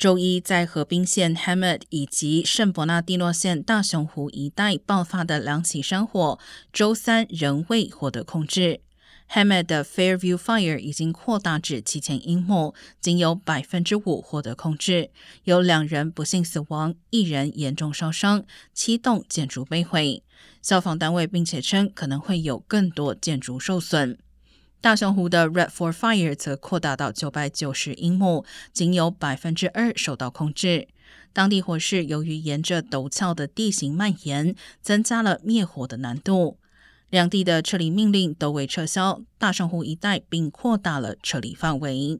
周一，在河滨县 Hammet 以及圣伯纳蒂诺县大熊湖一带爆发的两起山火，周三仍未获得控制。Hammett 的 Fairview Fire 已经扩大至七千英亩，仅有百分之五获得控制，有两人不幸死亡，一人严重烧伤，七栋建筑被毁。消防单位并且称，可能会有更多建筑受损。大熊湖的 Red for Fire 则扩大到九百九十英亩，仅有百分之二受到控制。当地火势由于沿着陡峭的地形蔓延，增加了灭火的难度。两地的撤离命令都未撤销，大熊湖一带并扩大了撤离范围。